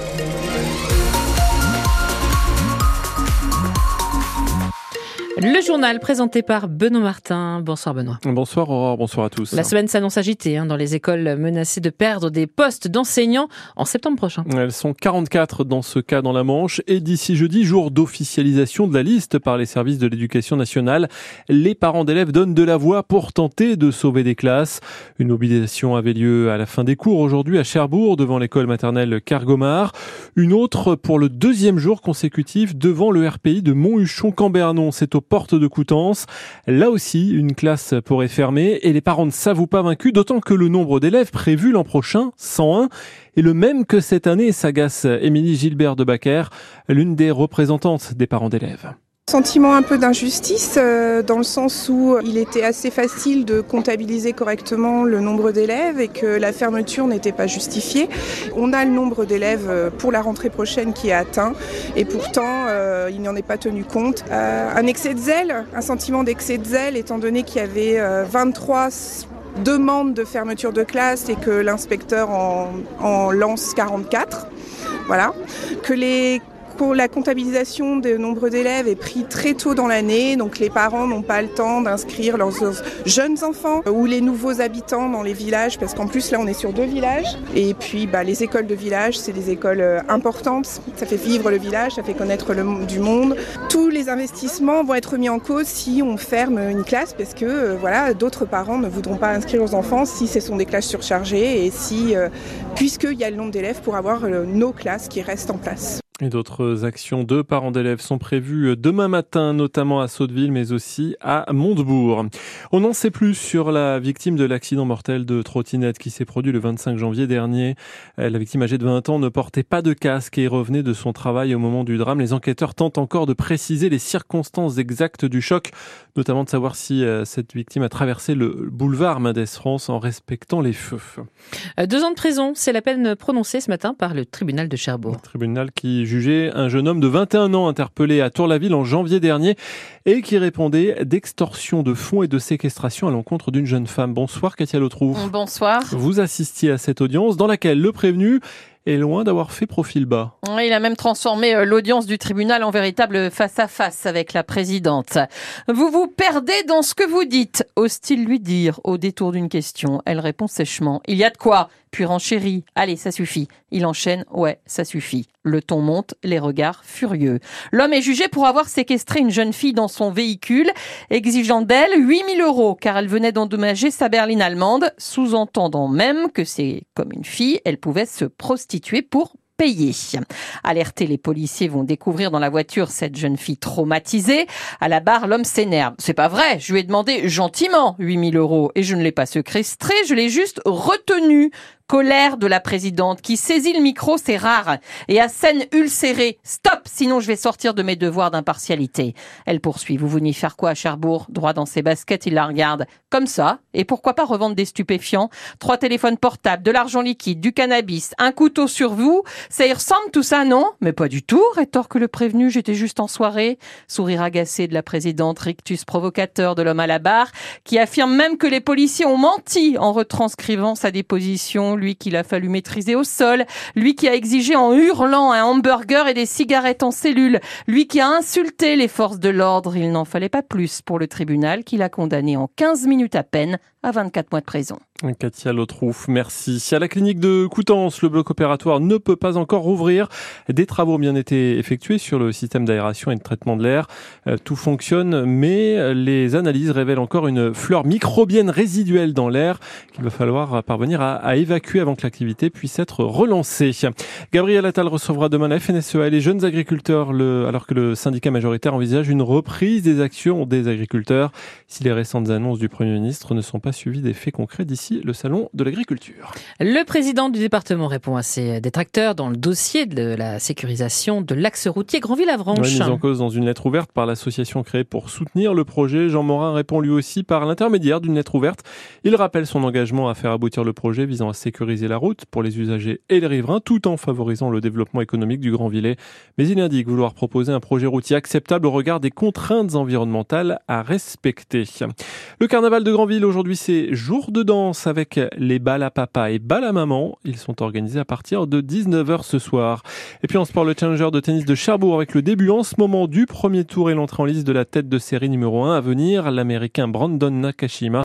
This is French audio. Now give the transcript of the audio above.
Thank you. Le journal présenté par Benoît Martin. Bonsoir Benoît. Bonsoir Aurore, bonsoir à tous. La semaine s'annonce agitée hein, dans les écoles menacées de perdre des postes d'enseignants en septembre prochain. Elles sont 44 dans ce cas dans la Manche et d'ici jeudi, jour d'officialisation de la liste par les services de l'éducation nationale, les parents d'élèves donnent de la voix pour tenter de sauver des classes. Une mobilisation avait lieu à la fin des cours aujourd'hui à Cherbourg devant l'école maternelle Cargomar. Une autre pour le deuxième jour consécutif devant le RPI de Monthuchon-Cambernon. C'est au porte de Coutances. Là aussi, une classe pourrait fermer et les parents ne s'avouent pas vaincus, d'autant que le nombre d'élèves prévu l'an prochain, 101, est le même que cette année, s'agace Émilie Gilbert de Bacquer, l'une des représentantes des parents d'élèves. Sentiment un peu d'injustice euh, dans le sens où il était assez facile de comptabiliser correctement le nombre d'élèves et que la fermeture n'était pas justifiée. On a le nombre d'élèves euh, pour la rentrée prochaine qui est atteint et pourtant euh, il n'y en est pas tenu compte. un excès de zèle, un sentiment d'excès de zèle étant donné qu'il y avait 23 demandes de fermeture de classe et que l'inspecteur en, en lance 44. Voilà. Que les pour la comptabilisation des nombre d'élèves est pris très tôt dans l'année, donc les parents n'ont pas le temps d'inscrire leurs jeunes enfants ou les nouveaux habitants dans les villages, parce qu'en plus là on est sur deux villages. Et puis bah, les écoles de village, c'est des écoles euh, importantes, ça fait vivre le village, ça fait connaître le, du monde. Tous les investissements vont être mis en cause si on ferme une classe, parce que euh, voilà, d'autres parents ne voudront pas inscrire leurs enfants si ce sont des classes surchargées et si, euh, puisqu'il y a le nombre d'élèves pour avoir nos classes qui restent en place. Et d'autres actions de parents d'élèves sont prévues demain matin, notamment à Sotteville, mais aussi à Montebourg. On n'en sait plus sur la victime de l'accident mortel de trottinette qui s'est produit le 25 janvier dernier. La victime âgée de 20 ans ne portait pas de casque et revenait de son travail au moment du drame. Les enquêteurs tentent encore de préciser les circonstances exactes du choc, notamment de savoir si euh, cette victime a traversé le boulevard Mendes France en respectant les feux. Euh, deux ans de prison, c'est la peine prononcée ce matin par le tribunal de Cherbourg. Le tribunal qui jugé un jeune homme de 21 ans interpellé à Tour-la-Ville en janvier dernier et qui répondait d'extorsion de fonds et de séquestration à l'encontre d'une jeune femme. Bonsoir Katia Lotrou. Bonsoir. Vous assistiez à cette audience dans laquelle le prévenu est loin d'avoir fait profil bas. Il a même transformé euh, l'audience du tribunal en véritable face-à-face avec la présidente. Vous vous perdez dans ce que vous dites, ose-t-il lui dire au détour d'une question? Elle répond sèchement. Il y a de quoi puis renchérit. Allez, ça suffit. Il enchaîne. Ouais, ça suffit. Le ton monte, les regards furieux. L'homme est jugé pour avoir séquestré une jeune fille dans son véhicule, exigeant d'elle 8000 euros, car elle venait d'endommager sa berline allemande, sous-entendant même que c'est comme une fille, elle pouvait se prostituer pour payer. Alertés, les policiers vont découvrir dans la voiture cette jeune fille traumatisée. À la barre, l'homme s'énerve. C'est pas vrai, je lui ai demandé gentiment 8000 euros et je ne l'ai pas séquestré, je l'ai juste retenu colère de la présidente qui saisit le micro, c'est rare, et à scène ulcérée. Stop, sinon je vais sortir de mes devoirs d'impartialité. Elle poursuit. Vous venez faire quoi à Cherbourg? Droit dans ses baskets, il la regarde. Comme ça. Et pourquoi pas revendre des stupéfiants? Trois téléphones portables, de l'argent liquide, du cannabis, un couteau sur vous. Ça y ressemble tout ça, non? Mais pas du tout, rétorque le prévenu, j'étais juste en soirée. Sourire agacé de la présidente, rictus provocateur de l'homme à la barre, qui affirme même que les policiers ont menti en retranscrivant sa déposition lui qu'il a fallu maîtriser au sol, lui qui a exigé en hurlant un hamburger et des cigarettes en cellule, lui qui a insulté les forces de l'ordre. Il n'en fallait pas plus pour le tribunal qui l'a condamné en 15 minutes à peine à 24 mois de prison. Katia Lotrouf, merci. À la clinique de Coutances, le bloc opératoire ne peut pas encore rouvrir. Des travaux ont bien été effectués sur le système d'aération et de traitement de l'air. Euh, tout fonctionne, mais les analyses révèlent encore une fleur microbienne résiduelle dans l'air qu'il va falloir parvenir à, évacuer avant que l'activité puisse être relancée. Gabriel Attal recevra demain la FNSEA et les jeunes agriculteurs, alors que le syndicat majoritaire envisage une reprise des actions des agriculteurs si les récentes annonces du Premier ministre ne sont pas suivies d'effets concrets d'ici le salon de l'agriculture. Le président du département répond à ses détracteurs dans le dossier de la sécurisation de l'axe routier Grandville-Avranches. mise en cause dans une lettre ouverte par l'association créée pour soutenir le projet. Jean Morin répond lui aussi par l'intermédiaire d'une lettre ouverte. Il rappelle son engagement à faire aboutir le projet visant à sécuriser la route pour les usagers et les riverains tout en favorisant le développement économique du Grand-Villet. Mais il indique vouloir proposer un projet routier acceptable au regard des contraintes environnementales à respecter. Le carnaval de Grandville aujourd'hui c'est jour de danse avec les balles à papa et balles à maman. Ils sont organisés à partir de 19h ce soir. Et puis en sport, le challenger de tennis de Cherbourg avec le début en ce moment du premier tour et l'entrée en liste de la tête de série numéro 1 à venir, l'américain Brandon Nakashima.